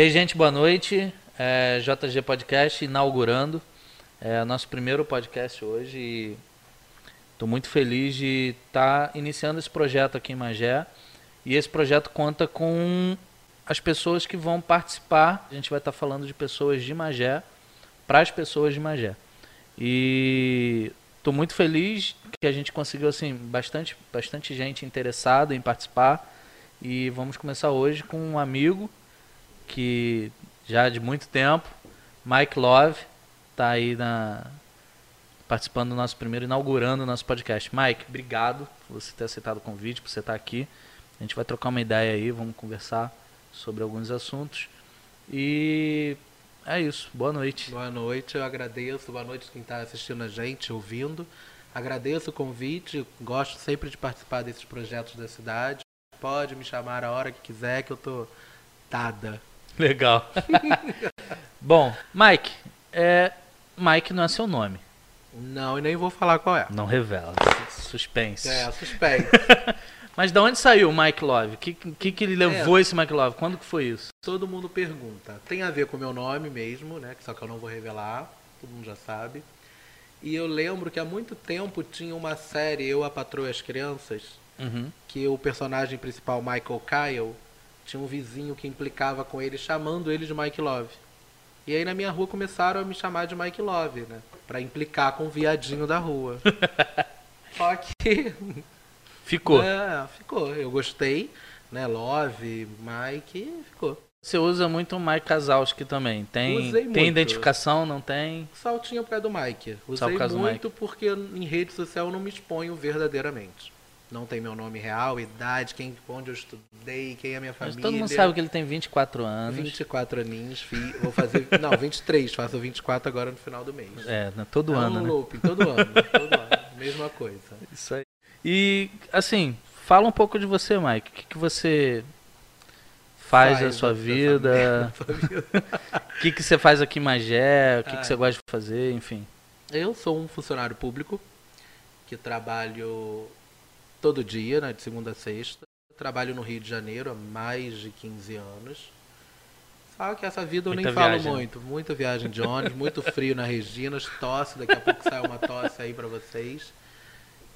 E aí, gente, boa noite. É, JG Podcast inaugurando. É nosso primeiro podcast hoje estou muito feliz de estar tá iniciando esse projeto aqui em Magé. E esse projeto conta com as pessoas que vão participar. A gente vai estar tá falando de pessoas de Magé para as pessoas de Magé. E estou muito feliz que a gente conseguiu assim bastante, bastante gente interessada em participar. E vamos começar hoje com um amigo que já de muito tempo, Mike Love, está aí na, participando do nosso primeiro, inaugurando o nosso podcast. Mike, obrigado por você ter aceitado o convite, por você estar aqui. A gente vai trocar uma ideia aí, vamos conversar sobre alguns assuntos. E é isso. Boa noite. Boa noite, eu agradeço. Boa noite quem está assistindo a gente, ouvindo. Agradeço o convite, gosto sempre de participar desses projetos da cidade. Pode me chamar a hora que quiser, que eu tô dada. Legal. Bom, Mike, é, Mike não é seu nome. Não, e nem vou falar qual é. Não revela. Suspense. É, suspense. Mas de onde saiu o Mike Love? O que, que, que levou é, esse Mike Love? Quando que foi isso? Todo mundo pergunta. Tem a ver com o meu nome mesmo, né? Só que eu não vou revelar. Todo mundo já sabe. E eu lembro que há muito tempo tinha uma série, Eu, a Patroa e as Crianças, uhum. que o personagem principal, Michael Kyle, tinha um vizinho que implicava com ele, chamando ele de Mike Love. E aí na minha rua começaram a me chamar de Mike Love, né? Pra implicar com o viadinho da rua. Só que. Ficou. É, ficou. Eu gostei, né? Love, Mike, ficou. Você usa muito o Mike Kazowski também. Tem, Usei tem muito. identificação, não tem? Saltinho para do Mike. Usei muito Mike. porque em rede social eu não me exponho verdadeiramente não tem meu nome real, idade, quem, onde eu estudei, quem é a minha família. Mas todo mundo sabe que ele tem 24 anos. 24 aninhos, fi, vou fazer. não, 23, faço 24 agora no final do mês. É, todo é ano. Um né? loop, todo ano, todo ano. Mesma coisa. Isso aí. E, assim, fala um pouco de você, Mike. O que, que você faz, faz na sua vida? O que, que você faz aqui em Magé? O que, que você gosta de fazer? Enfim. Eu sou um funcionário público que trabalho todo dia, né, de segunda a sexta. trabalho no Rio de Janeiro há mais de 15 anos. Só que essa vida eu Muita nem viagem. falo muito. Muita viagem de ônibus, muito frio na Regina, tosse, daqui a pouco sai uma tosse aí para vocês.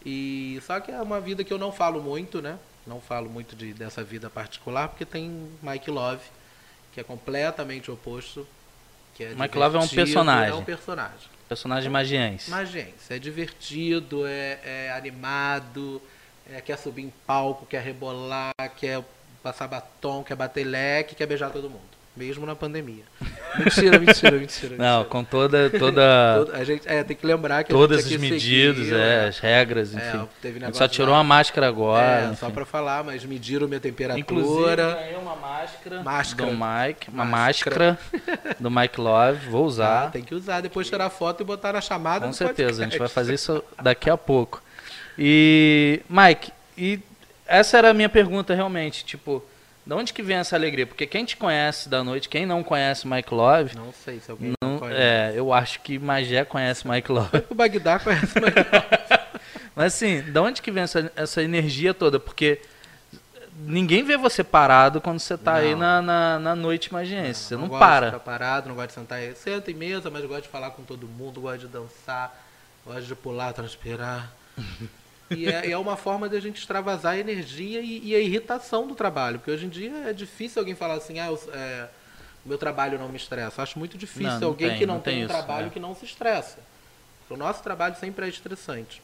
E só que é uma vida que eu não falo muito, né? Não falo muito de, dessa vida particular, porque tem Mike Love, que é completamente oposto. Que é Mike Love é um personagem. É um personagem. Personagem magiense. Magiense. É divertido, é, é animado, é, quer subir em palco, quer rebolar, quer passar batom, quer bater leque, quer beijar todo mundo. Mesmo na pandemia. Mentira, mentira, mentira. Não, mentira. com toda. toda... a gente é, tem que lembrar que Todas as medidas, é, as regras, é, enfim. É, teve a gente só tirou lá. uma máscara agora. É, só para falar, mas mediram minha temperatura. Inclusive, ganhei uma máscara, máscara. do Mike. Uma máscara, máscara do Mike Love. Vou usar. Ah, tem que usar, depois tirar foto e botar na chamada. Com certeza, podcast. a gente vai fazer isso daqui a pouco. E, Mike, e essa era a minha pergunta realmente, tipo, de onde que vem essa alegria? Porque quem te conhece da noite, quem não conhece Mike Love... Não sei se alguém não, conhece. É, eu acho que Magé conhece Mike Love. o Bagdá conhece Mike Love. Mas assim, de onde que vem essa, essa energia toda? Porque ninguém vê você parado quando você está aí na, na, na, noite magiense. Você não, não, não para. Não gosto de ficar parado, não gosto de sentar aí. Senta em mesa, mas gosto de falar com todo mundo, gosto de dançar, gosto de pular, transpirar. E é, é, uma forma de a gente extravasar a energia e, e, a irritação do trabalho. Porque hoje em dia é difícil alguém falar assim, ah, é, meu trabalho não me estressa. acho muito difícil não, não alguém tem, que não, não tem, tem um isso, trabalho é. que não se estressa. O nosso trabalho sempre é estressante.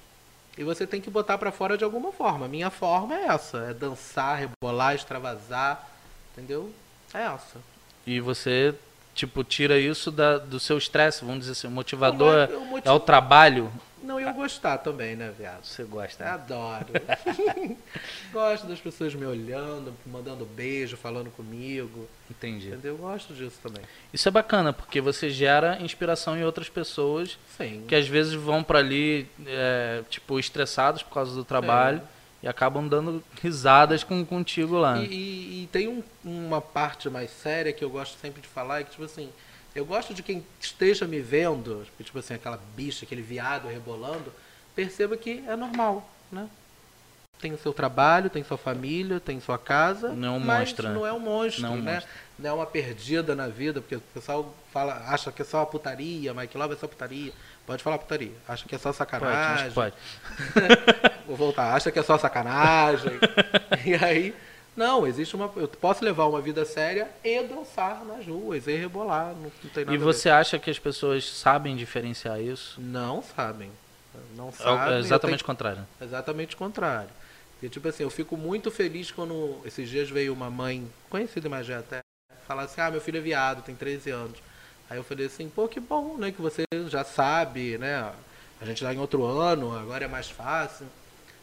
E você tem que botar para fora de alguma forma. Minha forma é essa, é dançar, rebolar, extravasar, entendeu? É essa. E você tipo tira isso da, do seu estresse, vamos dizer assim, o motivador é, o motiv... é o trabalho não, eu gostar também, né, viado? Você gosta? Né? Adoro. Gosto das pessoas me olhando, mandando beijo, falando comigo. Entendi. Entendeu? Eu gosto disso também. Isso é bacana, porque você gera inspiração em outras pessoas Sim. que às vezes vão para ali, é, tipo, estressados por causa do trabalho. É. E acabam dando risadas com, contigo lá. E, e, e tem um, uma parte mais séria que eu gosto sempre de falar, é que, tipo assim, eu gosto de quem esteja me vendo, tipo assim, aquela bicha, aquele viado rebolando, perceba que é normal, né? tem o seu trabalho, tem sua família, tem sua casa. Não é um mas monstro, né? Não é um monstro, Não é né? monstro. Não é uma perdida na vida, porque o pessoal fala, acha que é só uma putaria, Mike Love é só putaria. Pode falar putaria. Acha que é só Pode, sacanagem. mas pode. Vou voltar. Acha que é só sacanagem. e aí, não, existe uma. Eu posso levar uma vida séria e dançar nas ruas, e rebolar. Não, não tem nada E você acha que as pessoas sabem diferenciar isso? Não sabem. Não É sabem. É exatamente o contrário. Exatamente o contrário. E, tipo assim, eu fico muito feliz quando esses dias veio uma mãe, conhecida em Magé até, falar assim, ah, meu filho é viado, tem 13 anos. Aí eu falei assim, pô, que bom, né, que você já sabe, né, a gente tá em outro ano, agora é mais fácil.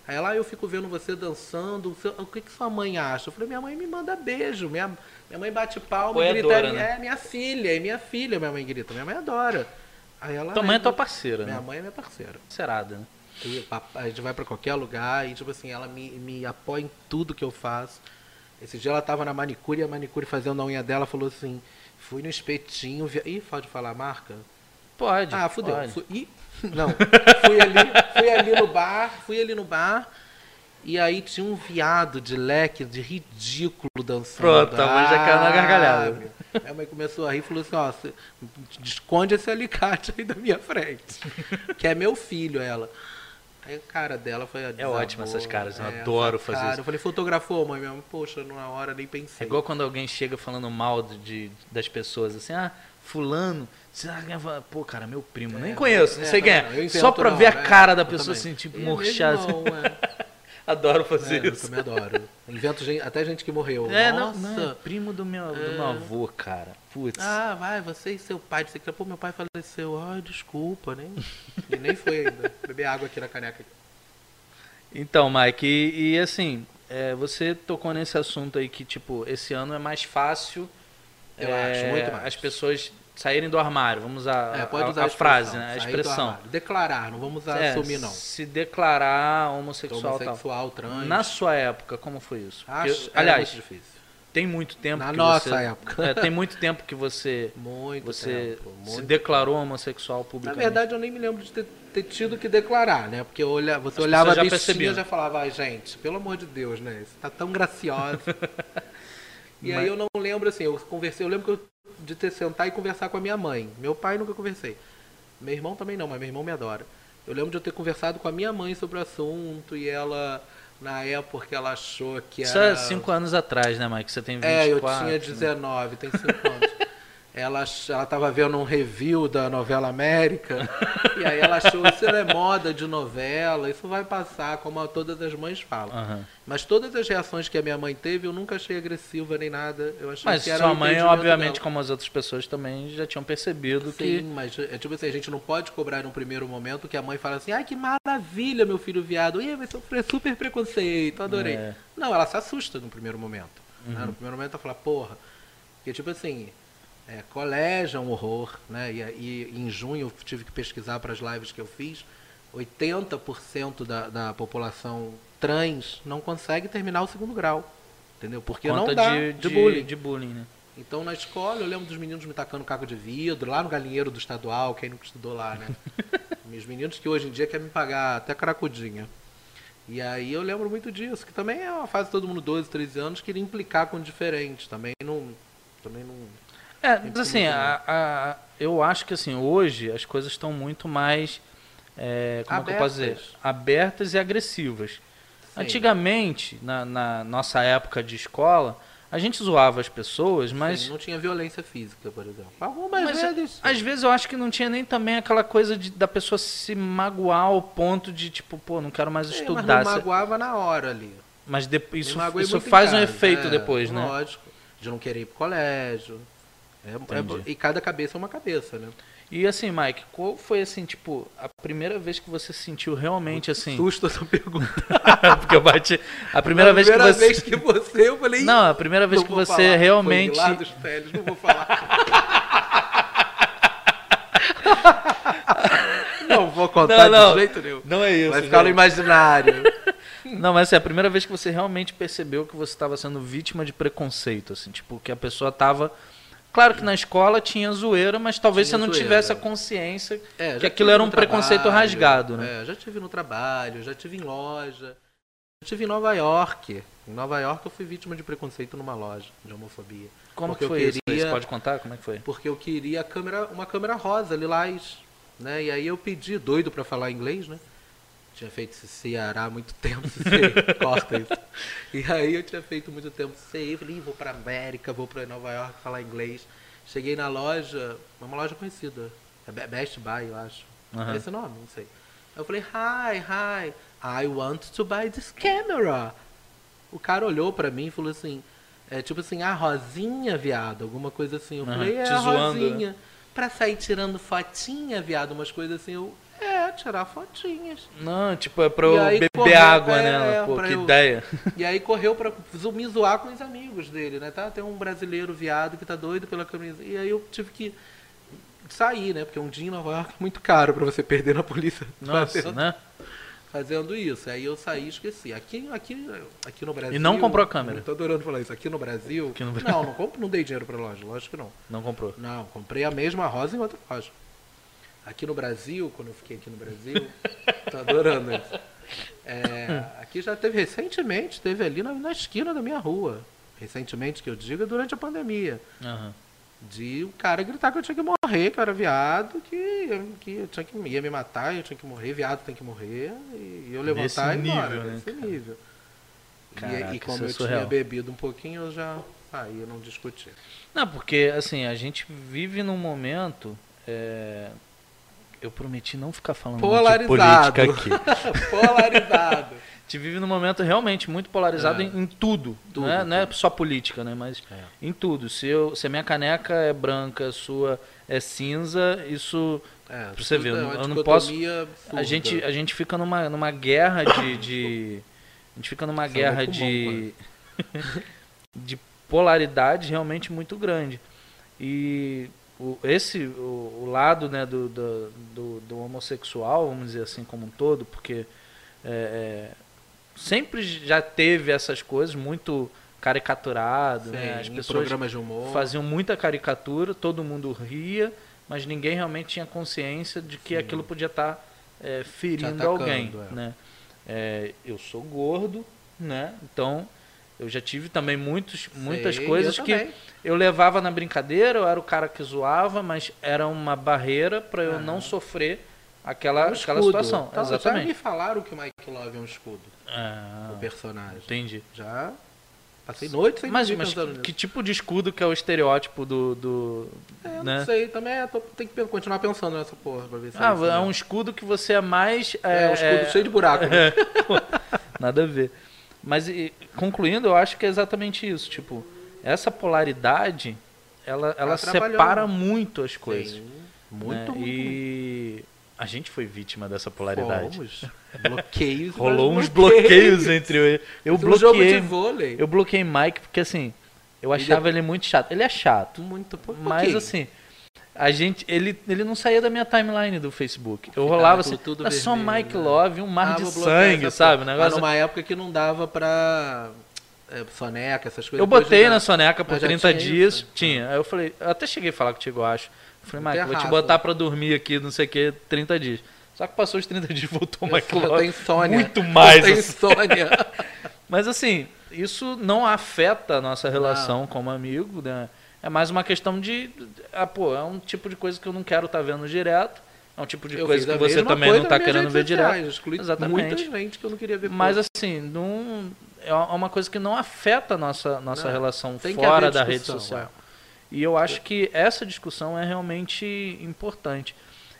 Aí lá eu fico vendo você dançando, o que, que sua mãe acha? Eu falei, minha mãe me manda beijo, minha, minha mãe bate palma e grita, é, né? é minha filha, é minha filha, minha mãe grita, minha mãe adora. Aí ela, Tua mãe é "Ai, tua parceira, Minha né? mãe é minha parceira. Serada, né? E a gente vai pra qualquer lugar e, tipo assim, ela me, me apoia em tudo que eu faço. Esse dia ela tava na manicure e a manicure fazendo a unha dela falou assim: fui no espetinho. Vi... Ih, pode falar a marca? Pode. ah, fudeu. pode. Fui... Ih, não. fui, ali, fui ali no bar, fui ali no bar. E aí tinha um viado de leque, de ridículo dançando. Pronto, a mãe já caiu na gargalhada. a mãe começou a rir e falou assim, ó, esconde esse alicate aí da minha frente. Que é meu filho, ela. Aí a cara dela foi a É ótimo essas caras, eu essa adoro fazer cara. isso. Eu falei, fotografou, mãe? Mãe, poxa, na hora nem É pensei. igual quando alguém chega falando mal de, das pessoas, assim, ah, fulano, pô, cara, meu primo, nem É, conheço, não é, sei quem é. Só pra ver a é, cara da pessoa assim, tipo, É não, é. Adoro É, fazer eu isso. também adoro. Invento gente, até gente que morreu. É, não, Nossa. não, é primo do meu, do meu É. avô, cara. Putz. Ah, vai, você e seu pai. Você pô, meu pai faleceu. Ai, desculpa, nem. E nem foi ainda. Beber água aqui na caneca. Então, Mike, e, e assim, é, você tocou nesse assunto aí que, tipo, esse ano é mais fácil Eu é, acho, muito mais. as pessoas saírem do armário. Vamos usar É, a, pode a- usar a a, frase, expressão, né? A expressão. Declarar, não vamos usar É, assumir, não. Se declarar homossexual, e tal. Homossexual, trans. Na sua época, como foi isso? Porque, Acho, aliás, muito difícil. tem muito tempo Na que nossa você, época. É, tem muito tempo que você Muito você tempo. se Muito declarou homossexual Na publicamente. verdade, eu nem me lembro de ter, ter tido que declarar, né? Porque olha, você As olhava a bichinha e já falava, ai, gente, pelo amor de Deus, né? Você tá tão graciosa. e Mas- aí eu não lembro, assim, eu conversei, eu lembro que eu, de ter sentar e conversar com a minha mãe. Meu pai nunca conversei. Meu irmão também não, mas meu irmão me adora. Eu lembro de eu ter conversado com a minha mãe sobre o assunto e ela, na época, ela achou que Isso era... é cinco anos atrás, né, Mike? Você tem 24. É, eu tinha né? 19, tem 5 anos. Ela, ach- ela tava vendo um review da novela América, e aí ela achou, isso não é moda de novela, isso vai passar, como todas as mães falam. Aham. Mas todas as reações que a minha mãe teve, eu nunca achei agressiva nem nada. Eu achei Mas que era sua mãe, obviamente, dela. como as outras pessoas também, já tinham percebido Sim, que. mas é tipo assim, a gente não pode cobrar num primeiro momento que a mãe fala assim, ai que maravilha, meu filho viado, Ih, vai sofrer super preconceito, adorei. É. Não, ela se assusta no primeiro momento. né? Uhum. No primeiro momento ela fala, porra. Porque tipo assim, é, colégio é um horror, né? E, e em junho eu tive que pesquisar para as lives que eu fiz. 80% da, da população trans não consegue terminar o segundo grau. Entendeu? Porque conta não dá de, de, de, bullying. de bullying, né? Então na escola eu lembro dos meninos me tacando caco de vidro, lá no galinheiro do estadual, quem nunca estudou lá, né? Meus meninos que hoje em dia querem me pagar até cracudinha. E aí eu lembro muito disso, que também é uma fase todo mundo 12, 13 anos, queria implicar com diferente. Também não. Também não. É, mas assim, a- a- eu acho que assim, hoje as coisas estão muito mais. é, como é que eu posso dizer? Abertas. Abertas e agressivas. Sim. Antigamente, na, na nossa época de escola, a gente zoava as pessoas, mas. Sim, não tinha violência física, por exemplo. Algumas Mas, vezes. às vezes eu acho que não tinha nem também aquela coisa de, da pessoa se magoar ao ponto de, tipo, pô, não quero mais Sim, estudar. mas não magoava na hora ali. Mas de- isso, isso faz um casa, efeito é, depois, né? Lógico. De não querer ir pro colégio. É- é- e cada cabeça é uma cabeça, né? E assim, Mike, qual foi assim, tipo, a primeira vez que você sentiu realmente assim? Susto essa pergunta. Porque eu bati. A primeira, vez que primeira você. vez que você, eu falei. Não, a primeira vez que você falar. realmente. Foi lá dos velhos, não vou falar. não vou contar Não, não. de jeito nenhum. Não é isso. Vai ficar no gente. imaginário. Não, mas assim, a primeira vez que você realmente percebeu que você estava sendo vítima de preconceito, assim, tipo, que a pessoa estava. Claro que na escola tinha zoeira, mas talvez Tinha você não zoeira. tivesse a consciência É, que já aquilo tive era um preconceito trabalho, rasgado, né? É, já tive no trabalho, já tive em loja. estive em Nova York. Em Nova York eu fui vítima de preconceito numa loja de homofobia. Como que eu foi isso? queria- Você pode contar como é que foi? Porque eu queria câmera, uma câmera rosa, lilás. Né? E aí eu pedi, doido pra falar inglês, né? Tinha feito Ceará há muito tempo, você corta isso. E aí eu tinha feito muito tempo CE, falei, "Ih, vou pra América, vou pra Nova York falar inglês. Cheguei na loja, uma loja conhecida, é Be- Best Buy, eu acho. É esse nome? Não sei. Aí eu falei, hi, hi, I want to buy this camera. O cara olhou pra mim e falou assim, é tipo assim, ah, Rosinha, viado, alguma coisa assim. Eu falei, é, zoando, né? Rosinha. Pra sair tirando fotinha, viado, umas coisas assim, eu, é, tirar fotinhas. Não, tipo, é pra eu beber correu, água, é, né? Pô, que eu- ideia. E aí correu pra me zoar com os amigos dele, né? Tá? Tem um brasileiro viado que tá doido pela camisa. E aí eu tive que sair, né? Porque um dia em Nova York é muito caro pra você perder na polícia Nossa, fazendo, né? fazendo isso. Aí eu saí e esqueci. Aqui, aqui, aqui no Brasil. E não comprou a câmera? Tô adorando falar isso. Aqui no Brasil. Aqui no Brasil. Não, não compro, não dei dinheiro pra loja, lógico que não. Não comprou. Não, comprei a mesma rosa em outra loja. Aqui no Brasil, quando eu fiquei aqui no Brasil, tô adorando isso. É, aqui já teve recentemente, teve ali na, na esquina da minha rua. Recentemente, que eu digo, é durante a pandemia. Aham. De o cara gritar que eu tinha que morrer, que eu era viado, que, que eu tinha que, ia me matar, eu tinha que morrer, viado tem que morrer, e eu levantar Nesse e ir embora, nível, né, nesse cara? nível. Caraca, e, e como é eu surreal. tinha bebido um pouquinho, eu já. Aí eu não discuti. Não, porque assim, a gente vive num momento. é, Eu prometi não ficar falando muito de Polarizado. política aqui. Polarizado. A gente vive num momento realmente muito polarizado É. em, em tudo. Tudo, não, é, não é tudo. só política, né? Mas É. em tudo. Se, eu, se a minha caneca é branca, a sua é cinza, isso. É, Pra você ver, tudo eu é eu não posso- A gente, a gente fica numa, numa guerra de, de- A gente fica numa Samba guerra de. de polaridade realmente muito grande. E o, esse, o, o lado né, do, do, do, do homossexual, vamos dizer assim, como um todo, porque é, é, sempre já teve essas coisas muito caricaturado, Sim, né? As pessoas programas de humor. faziam muita caricatura, todo mundo ria, mas ninguém realmente tinha consciência de que Sim. aquilo podia estar é, ferindo atacando, alguém, é. né? É, eu sou gordo, né? Então eu já tive também muitos, muitas Sei, coisas eu que também. eu levava na brincadeira, eu era o cara que zoava, mas era uma barreira para eu Aham. não sofrer aquela, É um aquela situação. Então, Já me Exatamente. falaram que o Mike Love é um escudo, Ah, o personagem. entendi. Já passei noite sem Mas, mas que, que tipo de escudo que é o estereótipo do. do É, eu né? não sei, também é, tô- tem que continuar pensando nessa porra pra ver se Ah, é mesmo. um escudo que você é mais. É, um escudo cheio de buraco. né? Nada a ver. Mas e, concluindo, eu acho que é exatamente isso. Tipo, essa polaridade, ela, ela trabalhando. separa muito as coisas. Sim, né? muito, muito, E a gente foi vítima dessa polaridade. Fomos. Bloqueios. Rolou uns bloqueios entre eu. Eu Um jogo de bloqueei. vôlei. Eu bloqueei Mike porque assim, eu Ele achava ele muito chato. Ele é chato. Muito pou- Mas assim, a gente, ele, ele não saía da minha timeline do Facebook. Eu rolava assim, tudo é só vermelho, Mike né? Love, um mar Ah, de sangue, sabe? Porra. negócio. Mas numa época que não dava pra é, soneca, essas coisas. Eu botei já- na soneca por Mas já 30 tinha dias, isso? tinha. Aí eu falei, eu até cheguei a falar contigo, eu acho. Eu falei, Não Mike, vou te botar pra dormir aqui, não sei o que, 30 dias. Só que passou os 30 dias e voltou o Mike Eu Love. tenho insônia. Muito mais. Eu tenho assim. insônia. Mas assim, isso não afeta a nossa relação como amigo, né? É mais uma questão de. Ah, pô, é um tipo de coisa que eu não quero estar vendo direto. É um tipo de Eu coisa que você também coisa não está querendo ver direto. Excluí Exatamente. muita gente que eu não queria ver. Mas assim, não, é uma coisa que não afeta a nossa, nossa Não, relação fora da rede social. é. E eu acho que essa discussão é realmente importante.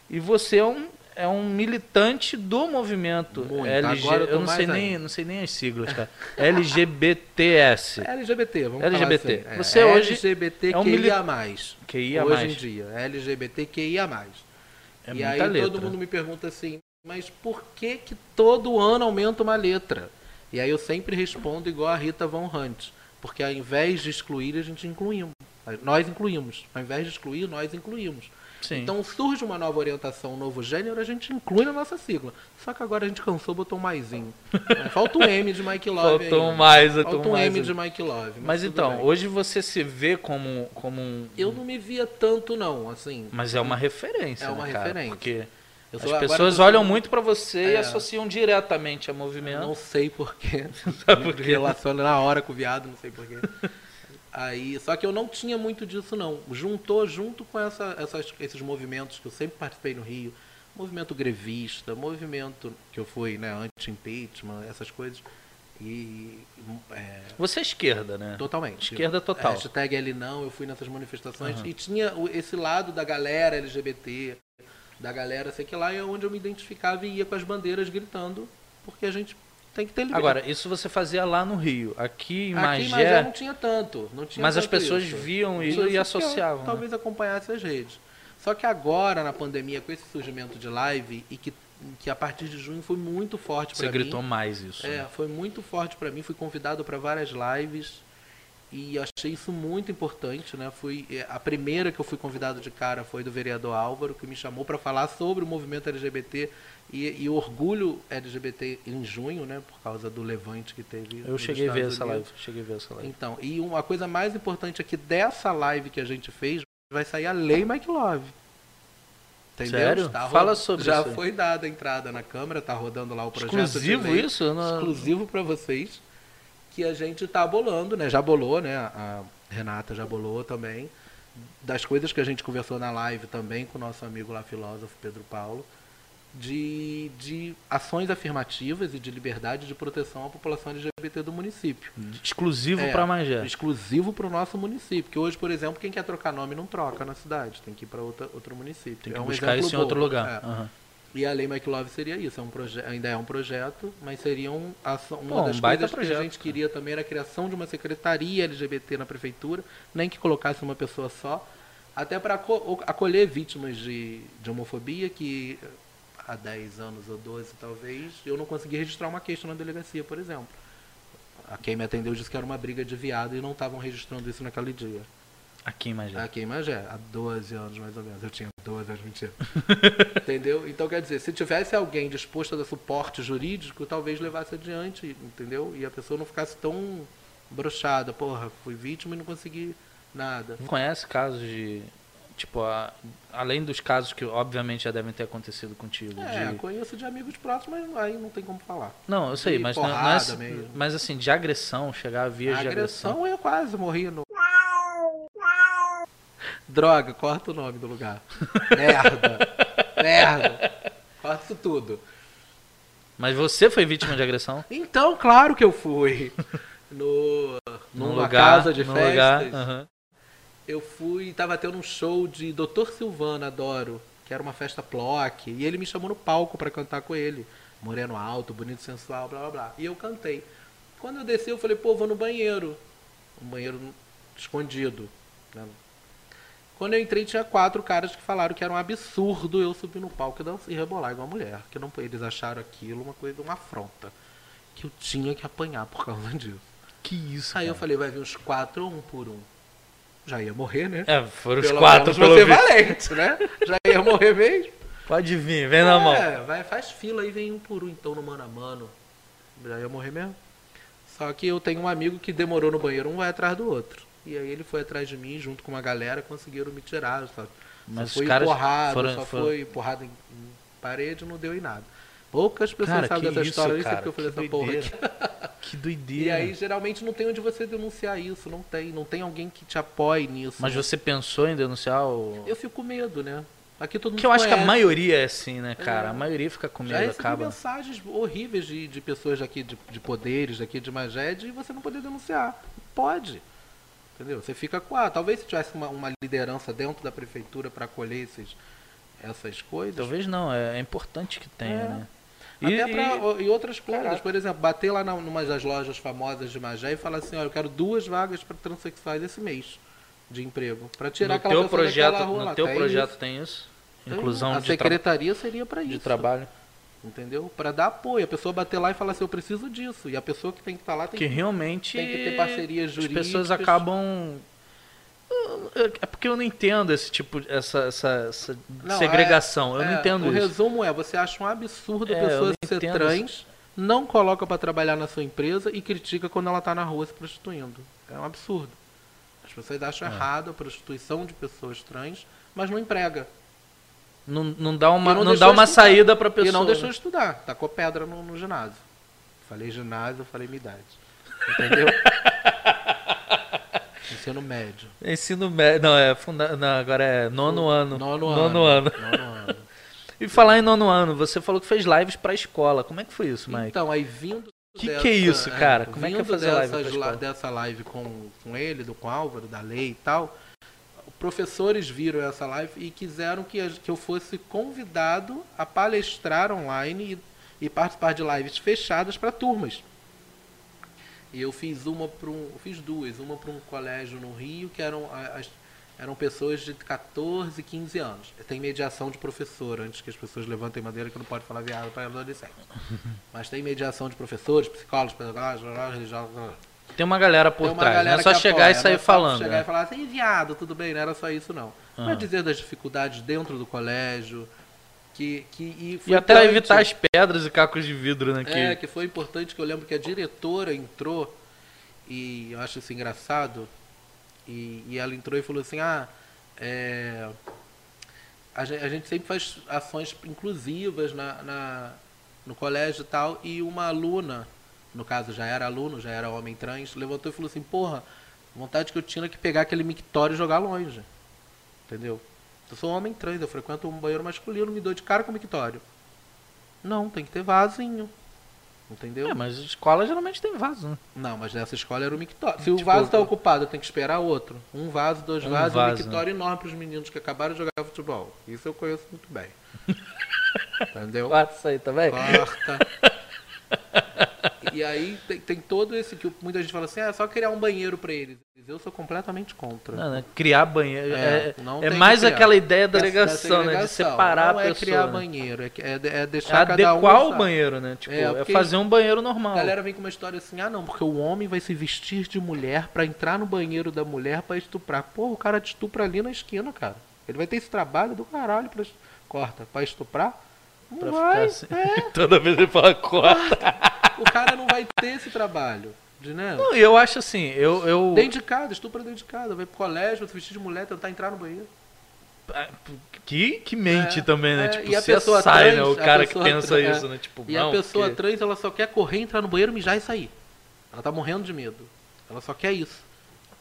E você é um, é um militante do movimento Muito. LG. Agora eu Eu, não sei nem, ainda. não sei nem as siglas, cara. LGBTS. É LGBT, vamos LGBT. falar assim. Você hoje LGBTQIA+. é um mili- mais. Que ia hoje em dia, LGBTQIA+. É e aí letra. todo mundo me pergunta assim, mas por que que todo ano aumenta uma letra? E aí eu sempre respondo igual a Rita Von Hunt, porque ao invés de excluir, a gente incluímos. Nós incluímos. Ao invés de excluir, nós incluímos. Sim. Então surge uma nova orientação, um novo gênero, a gente inclui na nossa sigla. Só que agora a gente cansou, botou um maisinho. Né? Falta um M de Mike Love Faltou ainda. mais, faltou Falta um mais. M de Mike Love. Mas, Mas então, bem. hoje você se vê como, como um. Eu não me via tanto não, assim. Mas é uma referência, É né, uma cara? referência. Porque Eu As sou- pessoas eu olham muito pra você e É. associam diretamente a Eu movimento. Não sei porquê. Sabe por quê? relaciona na hora com o viado, não sei porquê. Aí, só que eu não tinha muito disso, não. Juntou junto com essa, essas- esses movimentos que eu sempre participei no Rio. Movimento grevista, movimento que eu fui, né, anti-impeachment, essas coisas. E. é, Você é esquerda, né? totalmente. Esquerda total. Hashtag ele não, eu fui nessas manifestações. Aham. E tinha esse lado da galera LGBT, da galera, sei que lá, é onde eu me identificava e ia com as bandeiras gritando, porque a gente tem que ter. Agora, isso você fazia lá no Rio. Aqui em Aqui em Magé, Magé não tinha tanto. Não tinha mas as tanto pessoas isso. viam isso e eu associavam. né? Talvez acompanhasse as redes. Só que agora, na pandemia, com esse surgimento de live, e que, que a partir de junho foi muito forte Você para mim. gritou mais isso. É, né? foi muito forte para mim. Fui convidado para várias lives e achei isso muito importante, né? Fui é, a primeira que eu fui convidado de cara foi do vereador Álvaro, que me chamou para falar sobre o movimento LGBT e, e o orgulho LGBT em junho, né? Por causa do levante que teve. Eu cheguei a ver essa live. Cheguei a ver essa live. Então, e uma coisa mais importante é que dessa live que a gente fez vai sair a lei Mike Love. Entendeu? Sério? Está Fala sobre Já isso aí. foi dada a entrada na Câmara, tá rodando lá o projeto. Exclusivo isso? Não- exclusivo para vocês que a gente tá bolando, né? Já bolou, né? A Renata já bolou também. Das coisas que a gente conversou na live também com o nosso amigo lá, filósofo Pedro Paulo, de, de ações afirmativas e de liberdade de proteção à população LGBT do município. Exclusivo É, pra Magé. Exclusivo para o nosso município. Que hoje, por exemplo, quem quer trocar nome não troca na cidade, tem que ir para outro município. Tem que É um buscar isso em outro lugar. É. Aham. E a Lei Make Love seria isso, é um ainda é um projeto, mas seria um, ação- uma um das baita coisas que projeto, a gente queria também era a criação de uma secretaria LGBT na prefeitura, nem que colocasse uma pessoa só, até para acolher vítimas de, de homofobia que há 10 anos ou 12 talvez, eu não consegui registrar uma queixa na delegacia, por exemplo. A quem me atendeu disse que era uma briga de viado e não estavam registrando isso naquele dia. Aqui em Magé. Aqui em Magé, há 12 anos mais ou menos. Eu tinha 12 anos, mentira. entendeu? Então, quer dizer, se tivesse alguém disposto a dar suporte jurídico, talvez levasse adiante, entendeu? E a pessoa não ficasse tão brochada. Porra, fui vítima e não consegui nada. Conhece casos de. Tipo, a- além dos casos que obviamente já devem ter acontecido contigo. É, de- conheço de amigos próximos, mas aí não tem como falar. Não, eu sei, de mas, não, não é, mesmo. mas assim, de agressão, chegar a vias A de agressão. agressão eu quase morri no. Droga, corta o nome do lugar. Merda. Merda. Corta isso tudo. Mas você foi vítima de agressão? Então, claro que eu fui. No, Num numa lugar, casa de festas. lugar. aham. Eu fui, tava tendo um show de Dr. Silvana, adoro, que era uma festa plock, e ele me chamou no palco pra cantar com ele. Moreno alto, bonito, sensual, blá blá blá. E eu cantei. Quando eu desci, eu falei, pô, vou no banheiro. Um banheiro escondido. né? Quando eu entrei, tinha quatro caras que falaram que era um absurdo eu subir no palco e dançar e rebolar igual uma mulher. Que não, eles acharam aquilo uma coisa, uma afronta. Que eu tinha que apanhar por causa disso. Que isso. Aí eu cara. falei, vai vir uns quatro ou um por um. Já ia morrer, né? É, foram os Pelo quatro, menos pelo visto. valente, né? Já ia morrer mesmo. Pode vir, vem na mão. É, vai, faz fila aí, vem um por um, então, no mano a mano. Já ia morrer mesmo. Só que eu tenho um amigo que demorou no banheiro, um vai atrás do outro. E aí ele foi atrás de mim, junto com uma galera, conseguiram me tirar. Só, Mas só foi porrada, foram- só foram- foi porrada em, em parede, não deu em nada. Poucas pessoas Cara, sabem dessa isso, história, nem sei cara, porque eu falei essa porra aqui. Que E doideira. aí, geralmente, não tem onde você denunciar isso, não tem. Não tem alguém que te apoie nisso. Mas você pensou em denunciar o. Eu fico com medo, né? Aqui todo mundo Que eu acho que a conhece. maioria é assim, né, cara? É. A maioria fica com Já medo, recebi acaba. mensagens horríveis de, de pessoas daqui, de, de poderes daqui de Magé, de você não poder denunciar. Pode. Entendeu? Você fica com. Ah, talvez se tivesse uma, uma liderança dentro da prefeitura para acolher esses, essas coisas. Talvez não, é, é importante que tenha, É. né? Até pra, e outras coisas. Caraca. Por exemplo, bater lá na, numa das lojas famosas de Magé e falar assim: olha, eu quero duas vagas para transexuais esse mês de emprego. Para tirar no aquela teu pessoa projeto, daquela rua no lá. teu Tem projeto isso. tem isso? Tem. Inclusão A de, tra- secretaria seria para de isso. trabalho. Entendeu? Para dar apoio. A pessoa bater lá e falar assim: eu preciso disso. E a pessoa que tem que estar lá tem Que que. realmente tem que ter parcerias as jurídicas. pessoas acabam é porque eu não entendo esse tipo essa, essa, essa Não, segregação. eu é, não entendo o isso. resumo é: você acha um absurdo É, a eu pessoa não ser trans, não coloca para trabalhar na sua empresa e critica quando ela tá na rua se prostituindo. É um absurdo. As pessoas acham É. errado a prostituição de pessoas trans, mas não emprega. Não, não dá uma, E não não dá uma estudar. saída pra pessoa. E não deixou estudar. Tacou pedra no, no ginásio. Falei ginásio, eu falei minha idade. Entendeu? Ensino médio. Ensino médio. Não, é funda... não, agora é nono ano. Nono, Nono ano. ano. Nono ano. E falar em nono ano, você falou que fez lives pra escola. Como é que foi isso, Mike? Então, aí vindo. Que que é isso, cara? Como é que é fazer live dessas escola? la- dessa live com, com ele, do com o Álvaro, da lei e tal, professores viram essa live e quiseram que, a- que eu fosse convidado a palestrar online e, e participar de lives fechadas para turmas. E eu fiz uma para um, eu fiz duas, uma para um colégio no Rio que eram as, eram pessoas de 14, 15 anos. Tem mediação de professor, antes que as pessoas levantem madeira que não pode falar viado para adolescente. Mas tem mediação de professores, psicólogos, pedagogos, religiosos. Tem uma galera por uma trás. Não galera é só chegar e apoia, sair não é falando. Chegar né? e falar assim, viado, tudo bem, não era só isso não. Aham. dizer das dificuldades dentro do colégio, que, que e, E até importante- evitar as pedras e cacos de vidro, né? Que... É, que foi importante que eu lembro que a diretora entrou e eu acho isso engraçado. E, e ela entrou e falou assim, ah, é, a, gente, a gente sempre faz ações inclusivas na, na- no colégio e tal, e uma aluna, no caso já era aluno, já era homem trans, levantou e falou assim, porra, vontade que eu tinha que pegar aquele mictório e jogar longe. Entendeu? Eu sou um homem trans, eu frequento um banheiro masculino, me dou de cara com o mictório. Não, tem que ter vasinho. Entendeu? É, mas escola geralmente tem vaso, né? Não, mas nessa escola era o mictório. Se o Tipo, vaso tá ocupado, eu tenho que esperar outro. Um vaso, dois Um vasos, vaso, um mictório enorme para os meninos que acabaram de jogar futebol. Isso eu conheço muito bem. Entendeu? Corta isso aí também. Corta. E aí tem, tem todo esse que muita gente fala assim, ah, é só criar um banheiro para eles. Eu sou completamente contra. Não, né? Criar banheiro. É, não é tem que mais aquela ideia da dessa né? De separar não a é pessoa. criar né? banheiro, é, é, é É deixar cada um adequar o banheiro, né? Tipo, É, é, fazer um banheiro A normal. galera vem com uma história assim, ah não, porque o homem vai se vestir de mulher pra entrar no banheiro da mulher pra estuprar. Porra, o cara te estupra ali na esquina, cara. Ele vai ter esse trabalho do caralho pra... Corta, pra estuprar? Não Pra vai, ficar assim. é. Toda vez ele fala corta. O cara não vai ter esse trabalho. De, né? Não, e eu acho assim, eu. eu Dentro de casa, estupra dentro de casa. Vai pro colégio, vestir de mulher, tentar entrar no banheiro. que, que mente É, também, né? é, tipo, e a você pessoa sai, né? trans, O a cara que pensa trans, isso, é. né? Tipo, E não, a pessoa porque- trans, ela só quer correr, entrar no banheiro, mijar e sair. Ela tá morrendo de medo. Ela só quer isso.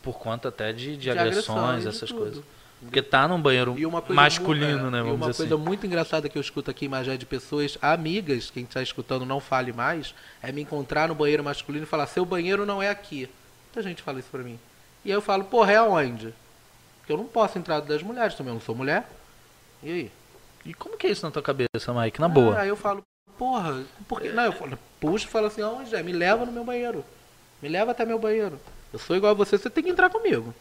Por conta até de, de, De agressões, agressão de essas tudo. coisas. Porque tá num banheiro E masculino, mu- é, né? E Vamos uma dizer coisa assim. muito engraçada que eu escuto aqui em Magé de pessoas amigas, quem está escutando não fale mais, é me encontrar no banheiro masculino e falar, seu banheiro não é aqui. Muita gente fala isso pra mim. E aí eu falo, porra, é aonde? Porque eu não posso entrar das mulheres também, eu não sou mulher. E aí? E como que é isso na tua cabeça, Mike? Na boa. Ah, aí eu falo, porra, por quê? Não, eu falo, puxo e falo assim, aonde é? Me leva no meu banheiro. Me leva até meu banheiro. Eu sou igual a você, você tem que entrar comigo.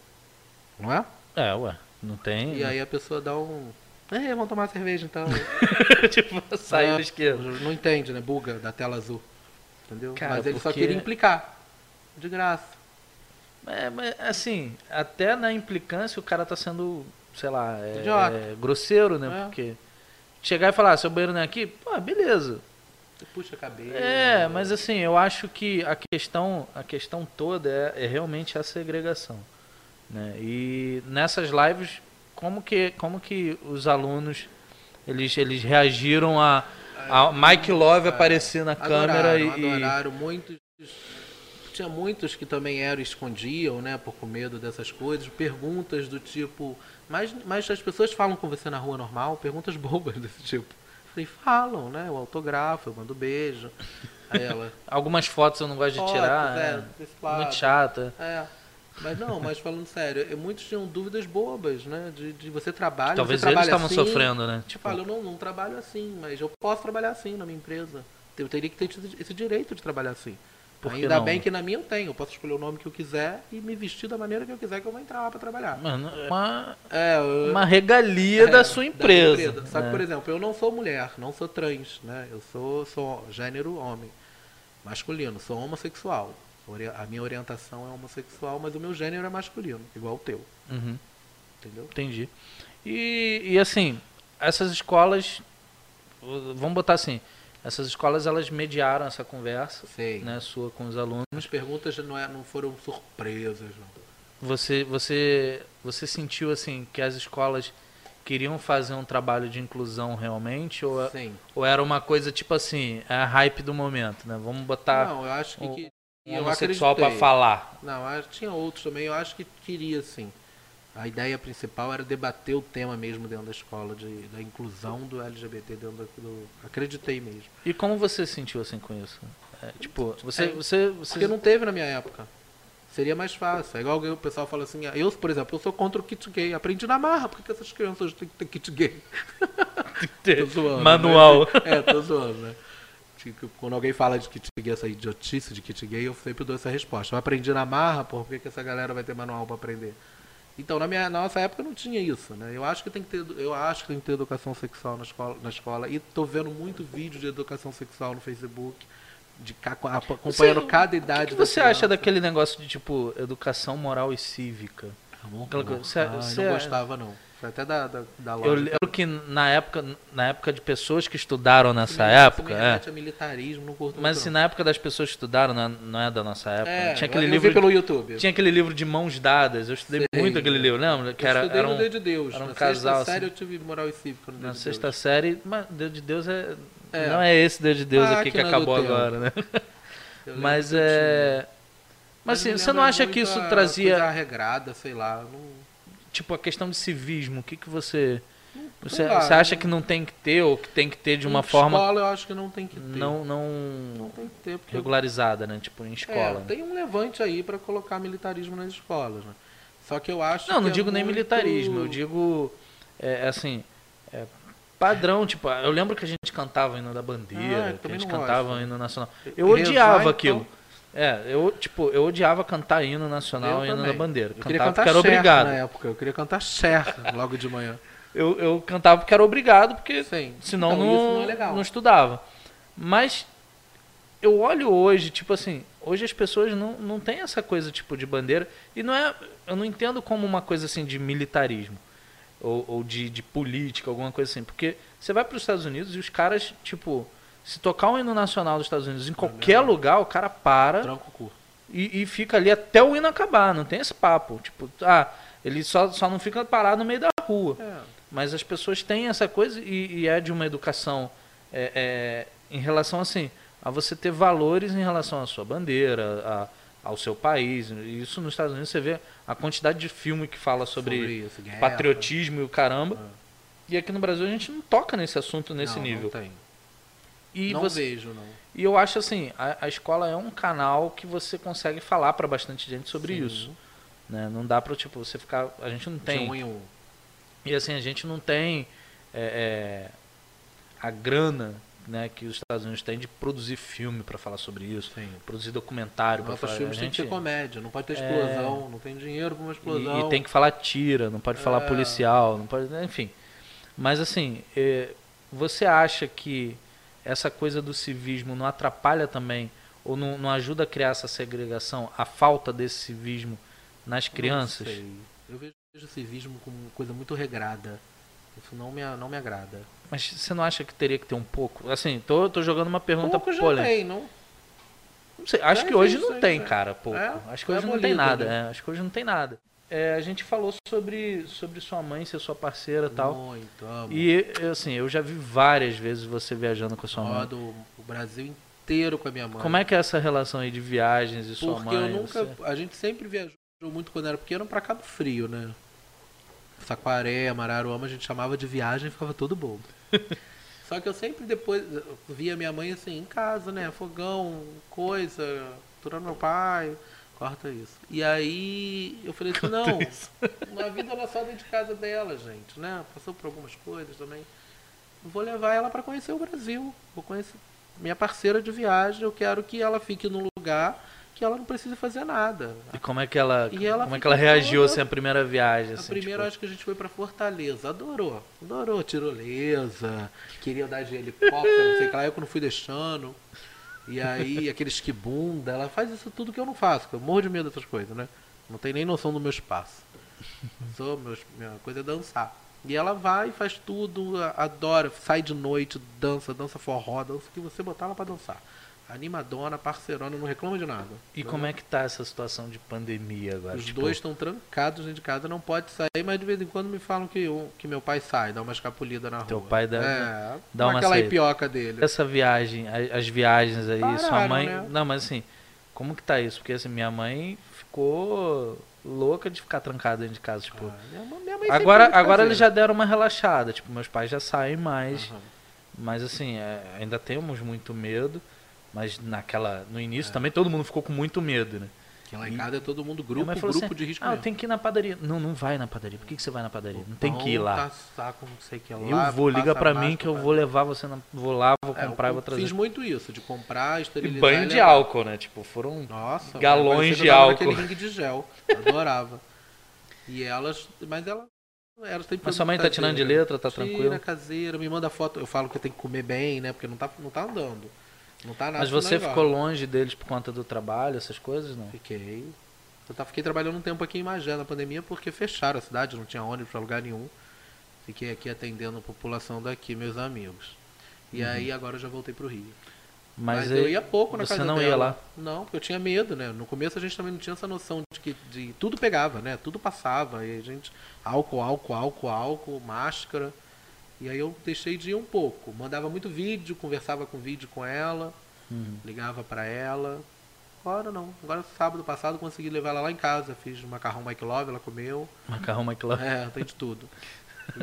Não é? É, ué. Não tem. E aí a pessoa dá um. É, vamos tomar cerveja então. tipo, sair É, esquerda. Não entende, né? Buga da tela azul. Entendeu? Cara, mas ele só porque- queria implicar. De graça. É, mas assim, até na implicância o cara tá sendo, sei lá, é, é grosseiro, né? É. Porque chegar e falar, "Ah, seu banheiro não é aqui, pô, beleza. Você puxa a cabeça. É, mas assim, eu acho que a questão, a questão toda é, é realmente a segregação. Né? E nessas lives, como que, como que os alunos eles, eles reagiram a, a Mike Love aparecer na câmera Adoraram, e. adoraram. Muitos. Tinha muitos que também eram, escondiam, né? Por com medo dessas coisas. Perguntas do tipo. Mas, mas as pessoas falam com você na rua normal, perguntas bobas desse tipo. Falei, falam, né? Eu autografo, eu mando beijo. Aí ela. Algumas fotos eu não gosto de Fotos, tirar. é, é, muito chata. É. Mas não, mas falando sério, eh, muitos tinham dúvidas bobas, né? De, de você trabalha. Talvez você eles estavam assim, sofrendo, né? Tipo, Tipo, fala, eu não, não trabalho assim, mas eu posso trabalhar assim na minha empresa. Eu teria que ter esse direito de trabalhar assim. Por que Ainda não? bem que na minha eu tenho. Eu posso escolher o nome que eu quiser e me vestir da maneira que eu quiser que eu vou entrar lá pra trabalhar. mano, é uma, É, eu- uma regalia é, da sua empresa. Só que, né? por exemplo, eu não sou mulher, não sou trans, né? Eu sou, sou gênero homem, masculino, sou homossexual. A minha orientação é homossexual, mas o meu gênero é masculino, igual o teu, Uhum. entendeu? Entendi. E, e assim, essas escolas, vamos botar assim, essas escolas elas mediaram essa conversa, Sei. né, sua com os alunos. As perguntas não, é, não foram surpresas, não. Você, você, você sentiu assim que as escolas queriam fazer um trabalho de inclusão realmente? Ou, Sim. ou era uma coisa tipo assim, é a hype do momento, né? Vamos botar Não, eu acho que. um- que- homossexual pra acreditei. falar. Não, acho tinha outros também. Eu acho que queria, sim. A ideia principal era debater o tema mesmo dentro da escola, de, da inclusão do LGBT dentro do, do- Acreditei mesmo. E como você se sentiu assim com isso? É, tipo, você, É, você, você Porque não teve na minha época. Seria mais fácil. É igual o pessoal fala assim, eu, por exemplo, eu sou contra o kit gay. Aprendi na marra, por que que essas crianças hoje têm que ter kit gay? Tô zoando, manual. né? É, tô zoando, né? Tipo, Quando alguém fala de kit gay, essa idiotice de kit gay, eu sempre dou essa resposta. Eu aprendi na marra, por que, que essa galera vai ter manual para aprender? Então, na minha na nossa época não tinha isso, né? Eu acho que tem que ter, eu acho que tem que ter educação sexual na escola, na escola. E tô vendo muito vídeo de educação sexual no Facebook, de acompanhando Você- cada O idade. que, que você acha daquele negócio de tipo educação moral e cívica? Amor, aquela amor. coisa- você- você- não gostava não. Foi até da, da, da loja. Eu lembro que na época, na época de pessoas que estudaram nessa época, é. militarismo, não curto Mas assim, não. na época das pessoas que estudaram, não é, não é da nossa época. É, né? tinha aquele eu livro, vi pelo YouTube. tinha aquele livro de mãos dadas. Eu estudei Sei. muito aquele livro, lembra? Que eu era, estudei era no um, Dedo de Deus. era um na casal, sexta série assim. eu tive moral e cívica no Dedo na de sexta Deus. série, mas Deus de Deus é, É. não é esse Deus de Deus Ah, aqui que é acabou agora, né? Mas é, mas assim, me você não acha que isso trazia regrada, sei lá. Não, tipo a questão de civismo? O que que você você, você acha que não tem que ter ou que tem que ter de uma forma escola eu acho que não tem que ter. não Não não tem que ter, porque regularizada, né? Tipo em escola. É, tem um levante aí pra colocar militarismo nas escolas, né? Só que eu acho Não, que não é digo nem muito- militarismo, eu digo é, é assim, é, padrão, tipo, eu lembro que a gente cantava o hino da Ah, bandeira, eu que a gente cantava o hino nacional. Eu Rezar, odiava então, aquilo. É, eu tipo, eu odiava cantar hino nacional e hino da bandeira. Eu queria Cantava cantar porque era obrigado. na época. Eu queria cantar Cher logo de manhã. Eu, eu cantava porque era obrigado, porque Sim. senão Então, não, não é legal. não estudava. Mas eu olho hoje, tipo assim, hoje as pessoas não, não têm essa coisa tipo de bandeira. E não é. Eu não entendo como uma coisa assim de militarismo. Ou, ou de, de política, alguma coisa assim. Porque você vai para os Estados Unidos e os caras, tipo, se tocar um hino nacional dos Estados Unidos em qualquer mesmo. lugar, o cara para o cu. e, e fica ali até o hino acabar. Não tem esse papo. Tipo, ah, ele só, só não fica parado no meio da rua. É. Mas as pessoas têm essa coisa e, e é de uma educação é, é, em relação assim a você ter valores em relação à sua bandeira, a- ao seu país. E isso nos Estados Unidos você vê a quantidade de filme que fala sobre, isso, guerra. patriotismo e o caramba. E aqui no Brasil a gente não toca nesse assunto nesse Não, nível. Não tem. E não você vejo, não. e eu acho assim, a, a escola é um canal que você consegue falar para bastante gente sobre Sim. isso. Né? Não dá para tipo você ficar, a gente não tem um e assim, a gente não tem é, é, a grana né, que os Estados Unidos têm de produzir filme para falar sobre isso, Sim. produzir documentário para falar. Filmes têm gente, que ser comédia, não pode ter explosão, não tem dinheiro pra uma explosão. e, e tem que falar tira, não pode falar É. policial, não pode, enfim. Mas assim, é, você acha que essa coisa do civismo não atrapalha também ou não, não ajuda a criar essa segregação, a falta desse civismo nas crianças? Não sei. Eu vejo o civismo como uma coisa muito regrada. Isso não me, não me agrada. Mas você não acha que teria que ter um pouco? Assim, tô, tô jogando uma pergunta Pouco polêmica. tem, não? Não sei, acho É, que hoje sim, não sim, tem, sim. cara, pouco. É? acho que É hoje não tem nada. né? é, acho que hoje não tem nada. É, a gente falou sobre, sobre sua mãe ser sua parceira e tal. Muito, amo. E assim, eu já vi várias vezes você viajando com a sua mãe. Rodo o Brasil inteiro com a minha mãe. Como é que é essa relação aí de viagens e sua Porque mãe? eu nunca. você- A gente sempre viajou muito quando era pequeno pra Cabo Frio, né? Saquaré, Mararuama, a gente chamava de viagem e ficava todo bobo. Só que eu sempre depois via minha mãe assim, em casa, né? Fogão, coisa, turando meu pai, corta isso. E aí eu falei assim, não, uma vida ela só dentro de casa dela, gente, né? Passou por algumas coisas também. Vou levar ela para conhecer o Brasil. Vou conhecer minha parceira de viagem, eu quero que ela fique num lugar que ela não precise fazer nada. E como é que ela, E ela como é que ela reagiu toda- assim a primeira viagem? A Assim, primeira, tipo, acho que a gente foi pra Fortaleza. Adorou. Adorou. Tirolesa. Queria andar de helicóptero, não sei o que lá. Eu que não fui deixando. E aí, aquele esquibunda. Ela faz isso tudo que eu não faço. que Eu morro de medo dessas coisas, né? Não tem nem noção do meu espaço. Sou, meus, minha coisa é dançar. E ela vai, faz tudo, adora, sai de noite, dança, dança forró, dança o que você botar ela pra dançar. Animadona, parceirona, não reclama de nada. E como é que tá essa situação de pandemia agora? Os Tipo, dois estão trancados dentro de casa, não pode sair, mas de vez em quando me falam que, o- que meu pai sai, dá uma escapulida na Teu rua. pai dá- é, dá uma aquela saída. ipioca dele. Essa viagem, as viagens aí, sua Pararam, mãe. né? Não, mas assim, como que tá isso? Porque assim, minha mãe ficou louca de ficar trancada dentro de casa, tipo. Ah, minha mãe- minha mãe agora, agora eles já deram uma relaxada, tipo, meus pais já saem mais. Aham. Mas assim, é, ainda temos muito medo. Mas naquela. No É. início também todo mundo ficou com muito medo, né? Que lá em E- casa é todo mundo grupo, grupo assim, de risco Ah, mesmo. tem que ir na padaria. Não, não vai na padaria. Por que, que você vai na padaria? Não tem que ir lá. Tá o que lá, Eu vou, liga máscara, mim que eu vou levar você, na, vou lá, vou É, comprar e eu vou trazer. Fiz muito isso, de comprar, E esterilizar. banho e de álcool, né? Tipo, foram Nossa, galões de eu álcool. naquele ringue de gel. Adorava. E elas, mas ela, ela sempre foi Mas sua mãe tá tirando de letra, tá Tira, tranquilo? caseira, me manda foto. Eu falo que eu tenho que comer bem, né? Porque não tá, não tá andando. Não tá nada. Mas você ficou longe deles por conta do trabalho, essas coisas, não? Fiquei. Eu tá- fiquei trabalhando um tempo aqui em Magé na pandemia porque fecharam a cidade, não tinha ônibus pra lugar nenhum. Fiquei aqui atendendo a população daqui, meus amigos. E aí agora eu já voltei pro Rio. Uhum. Mas, Mas, eu ia pouco na você casa não dela. ia lá? Não, porque eu tinha medo, né? No começo a gente também não tinha essa noção de que de, tudo pegava, né? Tudo passava. E a gente. Álcool, álcool, álcool, álcool, máscara. E aí eu deixei de ir um pouco. Mandava muito vídeo, conversava com vídeo com ela, Uhum. ligava pra ela. Agora não. Agora sábado passado consegui levar ela lá em casa. Fiz macarrão Mike Love, ela comeu. Macarrão McLaren. É, tem de tudo.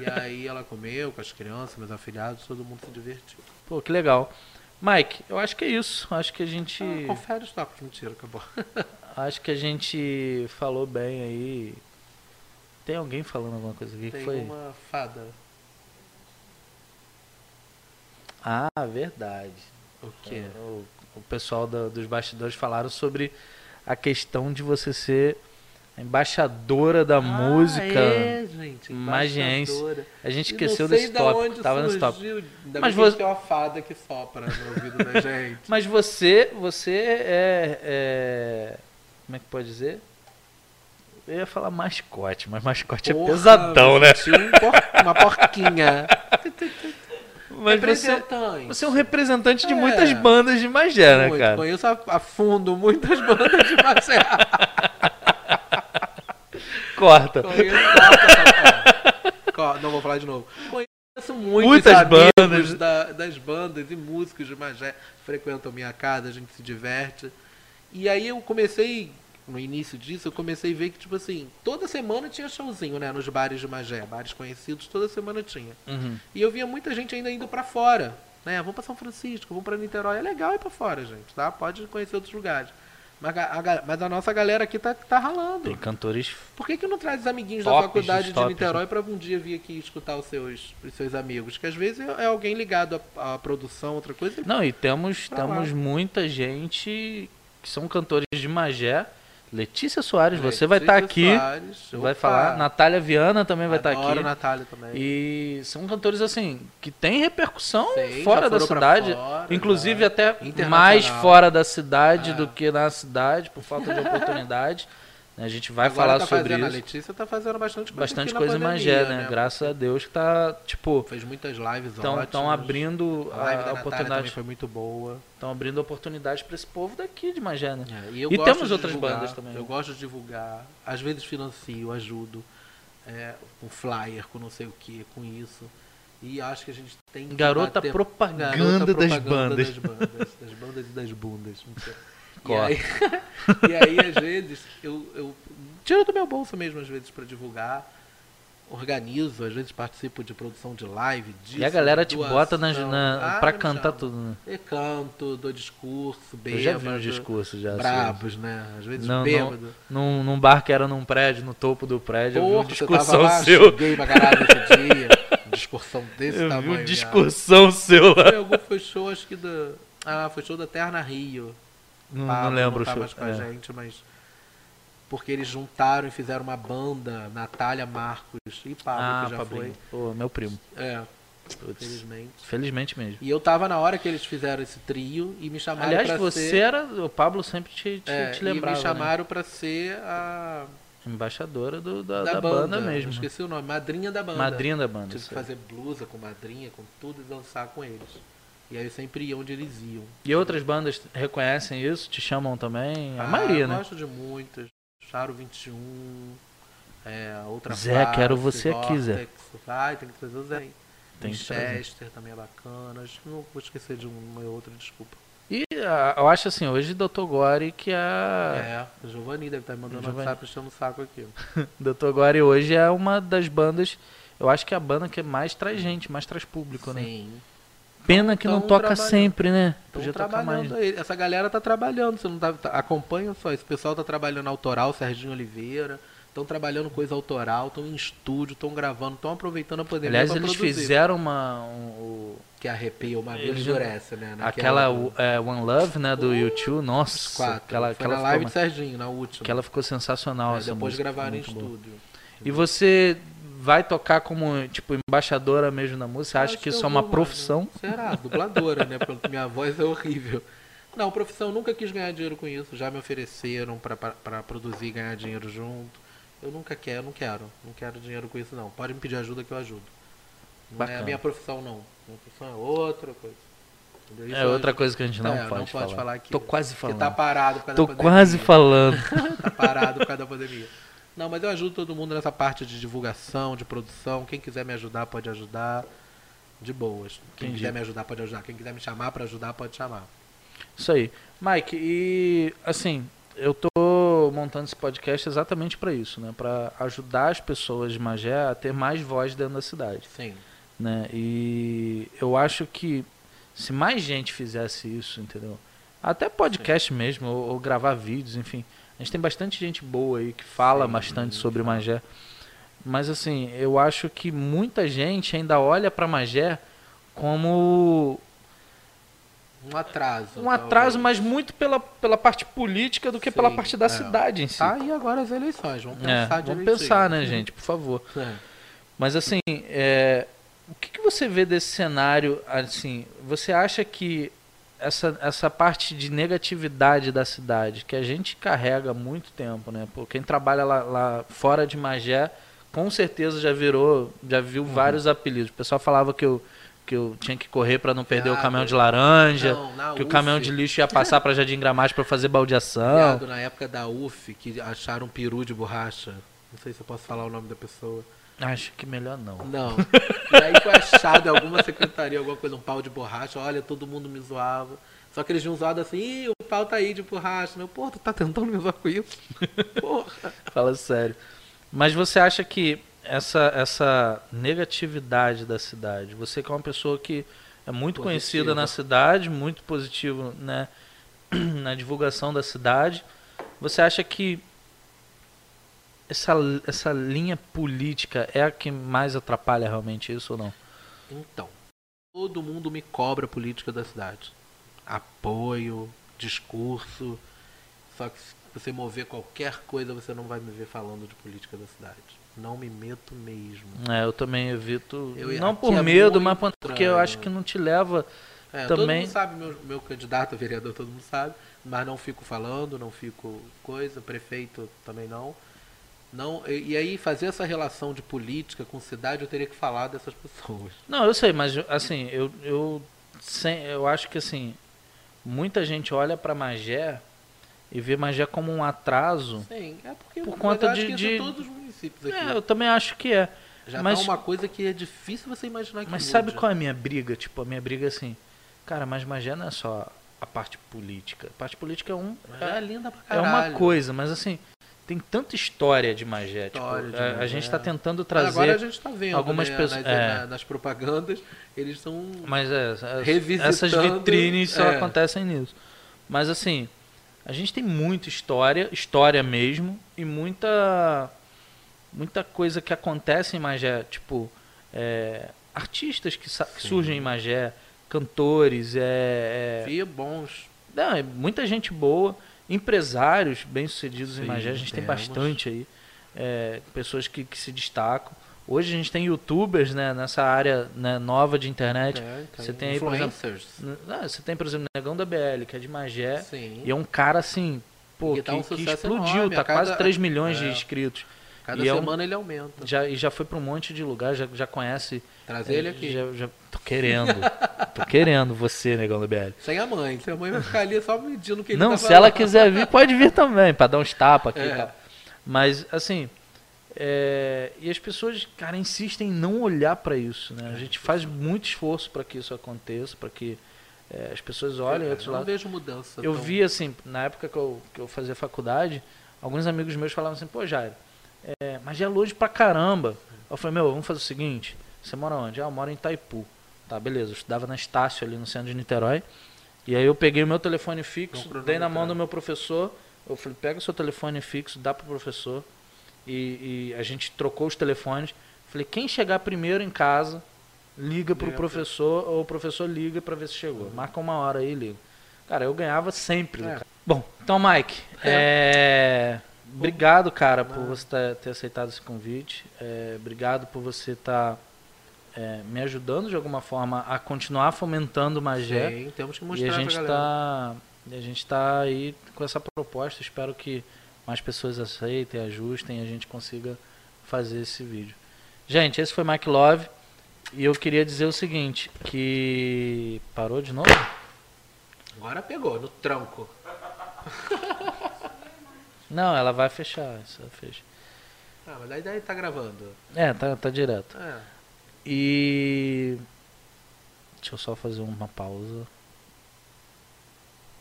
E aí ela comeu com as crianças, meus afilhados, todo mundo se divertiu. Pô, que legal. Mike, eu acho que é isso. Acho que a gente. Ah, confere os tacos, mentira, acabou. Acho que a gente falou bem aí. Tem alguém falando alguma coisa aqui? que Tem foi? uma fada. Ah, verdade. O quê? É, O, o pessoal da- dos bastidores falaram sobre a questão de você ser embaixadora da música. É, gente. magiense. A gente esqueceu desse tópico. Tava nesse tópico. Mas você- tem uma fada que sopra no ouvido da gente. Mas você, você é, é- Como é que pode dizer? Eu ia falar mascote, mas mascote é Porra, pesadão, me né? um uma porquinha. Mas você, você é um representante de É. muitas bandas de Magé, né, Muito. cara? Conheço a, a fundo muitas bandas de Maceió. Corta. Conheço corta, corta. Não vou falar de novo. Conheço muitos Muitas bandas. da- das bandas e músicos de Magé. Frequentam minha casa, a gente se diverte. E aí eu comecei, no início disso, eu comecei a ver que, tipo assim, toda semana tinha showzinho, né? Nos bares de Magé. Bares conhecidos, toda semana tinha. Uhum. E eu via muita gente ainda indo pra fora. Né? Vamos pra São Francisco, vamos pra Niterói. É legal ir pra fora, gente, tá? Pode conhecer outros lugares. Mas a, a mas a nossa galera aqui tá, tá ralando. Tem cantores. Por que, que não traz os amiguinhos Tops da faculdade dos de tops, Niterói pra um dia vir aqui escutar os seus, os seus amigos? Que às vezes é é alguém ligado à, à produção, outra coisa. Não, e temos, lá. temos muita gente que são cantores de Magé. Letícia Soares, você vai estar Letícia aqui. Soares, Vai opa, falar. Natália Viana também vai estar adoro aqui. Natália também. E são cantores assim que têm repercussão Sim, fora da cidade, fora, inclusive até mais fora da cidade É. do que na cidade por falta de oportunidade. A gente vai Agora falar tá sobre fazendo, A isso. Letícia tá fazendo bastante coisa. Bastante coisa em Magé, né? Graças a Deus que tá, tipo, Fez muitas lives estão ótimas. abrindo A a, a oportunidade, foi muito boa. estão abrindo oportunidade para esse povo daqui de Magé, né? É, e E temos outras divulgar, bandas também, Eu né? gosto de divulgar. Às vezes financio, ajudo. É, com flyer, com não sei o que, com isso. E acho que a gente tem que Garota propaganda das propaganda bandas. Das bandas, das bandas e das bundas. E aí, e aí, às vezes, eu, eu tiro do meu bolso mesmo, às vezes, para divulgar. Organizo, às vezes participo de produção de live. Disso, E a galera te bota nas, na, Ah, pra cantar tudo, né? Eu canto, dou discurso, bêbado. Eu já vi um discurso já. assim. Brabos, né? Às vezes Não, não, bêbado. num, num bar que era num prédio, no topo do prédio, eu vi Porra, um discursão lá, seu. Cheguei pra caralho dia. Discursão desse Eu vi tamanho. um já. discursão seu lá. Foi, algum- foi show, acho que da. Ah, foi show da Terna Rio. Não, Pablo não lembro o tá show. mais com a É. gente, mas. Porque eles juntaram e fizeram uma banda, Natália Marcos e Pablo, Ah, que já Pablinho. Pô, meu primo. foi. É, Putz. felizmente. Felizmente mesmo. E eu tava na hora que eles fizeram esse trio e me chamaram Aliás, pra você ser. era. O Pablo sempre te, te, é, te lembrava. e me né? chamaram pra ser a. Embaixadora do, da, Da, da banda, banda, mesmo. Esqueci o nome, madrinha da banda. Madrinha da banda. Tive que fazer blusa com madrinha, com tudo e dançar com eles. E aí eu sempre ia onde eles iam. E outras bandas reconhecem isso? Te chamam também? A Ah, maioria, né? gosto de muitas. Charo 21. É, outra Zé, face, quero você aqui, Zé. Vortex. Ai, tem que trazer o Zé. Tem. Winchester também é bacana. Acho que não vou esquecer de uma e outra, desculpa. E ah, eu acho assim, hoje Dr. Gore que. É, o Giovanni deve estar me mandando Giovanni. WhatsApp enchendo o saco aqui. Dr. Gore hoje é uma das bandas. Eu acho que é a banda que mais traz gente, mais traz público, né? Sim. Pena que não toca trabalhando. sempre, né? Podia tocar mais. trabalhando aí. Essa galera tá trabalhando. Você não tá, tá- acompanha só. Esse pessoal tá trabalhando autoral, Serginho Oliveira. Estão trabalhando coisa autoral, estão em estúdio, estão gravando, estão aproveitando a pandemia Aliás, eles produzir. fizeram uma. um- o- Que arrepia uma vez endurece, né? Naquela- aquela o- é, One Love, né? Do Oh, YouTube. Nossa, Os quatro. aquela, Foi aquela, na live ficou, de Serginho, na última. aquela ficou sensacional. É, essa depois música, gravaram em estúdio. E você vai tocar como, tipo, embaixadora mesmo na música? Você acha que isso é vou, uma mano. profissão? Será? Dubladora, né? Porque minha voz é horrível. Não, profissão, eu nunca quis ganhar dinheiro com isso. Já me ofereceram pra produzir e ganhar dinheiro junto. Eu nunca quero, não quero. Não quero dinheiro com isso, não. Pode me pedir ajuda que eu ajudo. Não é Bacana. a minha profissão, não. Minha profissão é outra coisa. Isso É outra ajudo. coisa que a gente não É, pode, falar. aqui. Tô quase Porque falando. tá parado por causa Tô da pandemia. quase falando. tá parado por causa da pandemia. Não, mas eu ajudo todo mundo nessa parte de divulgação, de produção. Quem quiser me ajudar, pode ajudar. De boas. Quem Entendi. quiser me ajudar, pode ajudar. Quem quiser me chamar pra ajudar, pode chamar. Isso aí. Mike, e assim, eu tô montando esse podcast exatamente para isso, né? Para ajudar as pessoas de Magé a ter mais voz dentro da cidade, Sim. né? E eu acho que se mais gente fizesse isso, entendeu? Até podcast mesmo, ou, ou gravar vídeos, enfim. A gente tem bastante gente boa aí que fala Sim, bastante sobre. Magé. Mas assim, eu acho que muita gente ainda olha para Magé como Um atraso. um atraso, talvez. mas muito pela, pela parte política do que pela Sim, parte da é. cidade em si. Tá aí agora as eleições. Vamos É, pensar vamos direitinho. pensar, né, gente, por favor. É. Mas assim, é, o que, que você vê desse cenário? Assim, você acha que essa, essa parte de negatividade da cidade, que a gente carrega há muito tempo, né? Pô, quem trabalha lá, lá fora de Magé, com certeza já virou, já viu Uhum. vários apelidos. O pessoal falava que eu, que eu tinha que correr para não perder o Viado. caminhão de laranja. Não, que o UF, caminhão de lixo ia passar para Jardim Gramacho para fazer baldeação. viado, na época da UF, que acharam um peru de borracha. Não sei se eu posso falar o nome da pessoa. Acho que melhor não. Não. E aí foi achado alguma secretaria, alguma coisa, um pau de borracha. Olha, todo mundo me zoava. Só que eles tinham zoado assim, Ih, o pau tá aí de borracha. Meu, pô, tu tá tentando me zoar com isso? Porra. Fala sério. Mas você acha que essa, essa negatividade da cidade, você que é uma pessoa que é muito Positiva. conhecida na cidade, muito positivo né, na divulgação da cidade, você acha que essa, essa linha política é a que mais atrapalha realmente isso ou não? Então, todo mundo me cobra a política da cidade. Apoio, discurso. Só que se você mover qualquer coisa, você não vai me ver falando de política da cidade. Não me meto mesmo. É, eu também evito, Eu- não por é medo, mas porque eu acho estranho. que não te leva É, Todo Também- mundo sabe, meu, meu candidato a vereador, todo mundo sabe. Mas não fico falando, não fico coisa. Prefeito também não. Não e, e aí, fazer essa relação de política com cidade, eu teria que falar dessas pessoas. Não, eu sei, mas assim, eu, eu, sem, eu acho que assim, muita gente olha para Magé e vê Magé como um atraso. Sim, é porque Por conta de- de- em todos os municípios aqui. É, eu também acho que é. Já mas- tá uma coisa que é difícil você imaginar que Mas mude. sabe qual é a minha briga? Tipo, a minha briga é assim, cara, mas Magé não é só a parte política. A parte política é um. Mas é linda pra É caralho. uma coisa, mas assim, tem tanta história de Magé. Tipo, História de a, a Magé. gente está tentando Mas trazer. agora a gente tá vendo, algumas né, pessoas- nas, é. na- nas propagandas, eles são... Mas é, as- Revisitando, essas vitrines só é. acontecem nisso. Mas assim, a gente tem muita história, história mesmo, e muita muita coisa que acontece em Magé, tipo, é, artistas que, que surgem em Magé, cantores, é, é, bons. não, é muita gente boa, empresários bem-sucedidos em Magé, a gente tem bastante aí, é, pessoas que, que se destacam. Hoje a gente tem youtubers né, nessa área né, nova de internet. É, Você tem aí, por exemplo, influencers. N- ah, você tem, por exemplo, o Negão da BL, que é de Magé, Sim. e é um cara assim, pô, E que, tá um que explodiu, enorme, tá cada- quase 3 milhões de é. inscritos. Cada E é um- semana ele aumenta. Já, e já foi para um monte de lugar, já, já conhece. Trazer ele é, aqui. Já, já, tô querendo. tô querendo você, negão do BL. Sem a mãe. Sem a mãe vai ficar ali só medindo o que ele Não, tá se ela falando. quiser vir, pode vir também, para dar uns tapas aqui É. e tal. Mas, assim, é, e as pessoas, cara, insistem em não olhar para isso, né? A gente faz muito esforço para que isso aconteça, para que é, as pessoas olhem outros Eu não vejo mudança. Eu vi, assim, na época que eu, que eu fazia faculdade, alguns amigos meus falavam assim, pô, Jairo, é, mas é longe pra caramba. Eu falei, meu, vamos fazer o seguinte, você mora onde? Ah, eu moro em Itaipu. Tá, beleza, eu estudava na Estácio, ali no centro de Niterói. E aí eu peguei o meu telefone fixo, Não dei na mão do meu professor, eu falei, pega o seu telefone fixo, dá pro professor. E, e a gente trocou os telefones. Falei, quem chegar primeiro em casa, liga pro professor, ou o professor liga pra ver se chegou. Marca uma hora aí e liga. Cara, eu ganhava sempre. É. cara. Bom, então, Mike, é, obrigado, cara, por você ter, aceitado esse convite. É, obrigado por você estar me ajudando de alguma forma a continuar fomentando o Magé. Sim, temos que E mostrar a pra gente galera. tá, e a gente tá aí com essa proposta. Espero que mais pessoas aceitem, ajustem e a gente consiga fazer esse vídeo. Gente, esse foi Mike Love. E eu queria dizer o seguinte, que parou de novo? Agora pegou, no tranco. Não, ela vai fechar, ela fecha. Ah, mas daí, daí tá gravando. É, tá, tá direto. É. E deixa eu só fazer uma pausa.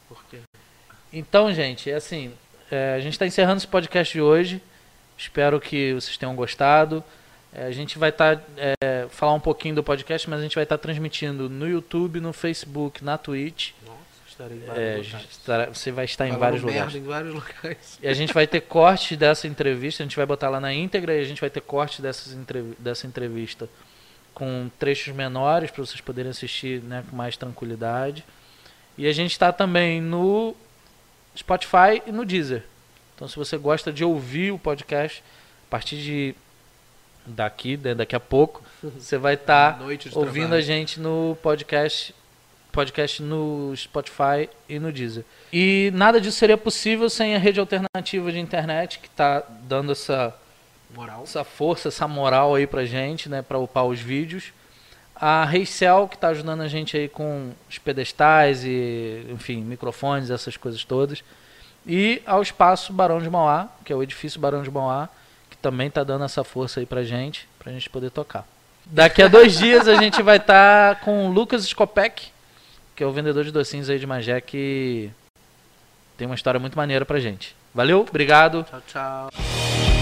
Por quê? Então, gente, é assim, é, a gente está encerrando esse podcast de hoje. Espero que vocês tenham gostado. É, a gente vai estar é, falar um pouquinho do podcast, mas a gente vai estar transmitindo no YouTube, no Facebook, na Twitch. Estarei em É, vários a locais. estará- você vai estar em vários lugares. em vários locais. E a gente vai ter cortes dessa entrevista, a gente vai botar lá na íntegra e a gente vai ter cortes dessas entrev dessa entrevista com trechos menores para vocês poderem assistir né, com mais tranquilidade. E a gente está também no Spotify e no Deezer. Então se você gosta de ouvir o podcast, a partir de daqui, né, daqui a pouco, você vai estar de ouvindo trabalho. a gente no podcast podcast no Spotify e no Deezer. E nada disso seria possível sem a rede alternativa de internet que está dando essa, Moral. essa força, essa moral aí pra gente, né, para upar os vídeos. A Reicel que está ajudando a gente aí com os pedestais e, enfim, microfones, essas coisas todas. E ao espaço Barão de Mauá, que é o edifício Barão de Mauá, que também está dando essa força aí pra gente, pra gente poder tocar. Daqui a dois dias a gente vai estar com o Lucas Skopek, que é o vendedor de docinhos aí de Magé, que tem uma história muito maneira pra gente. Valeu, obrigado. Tchau, tchau.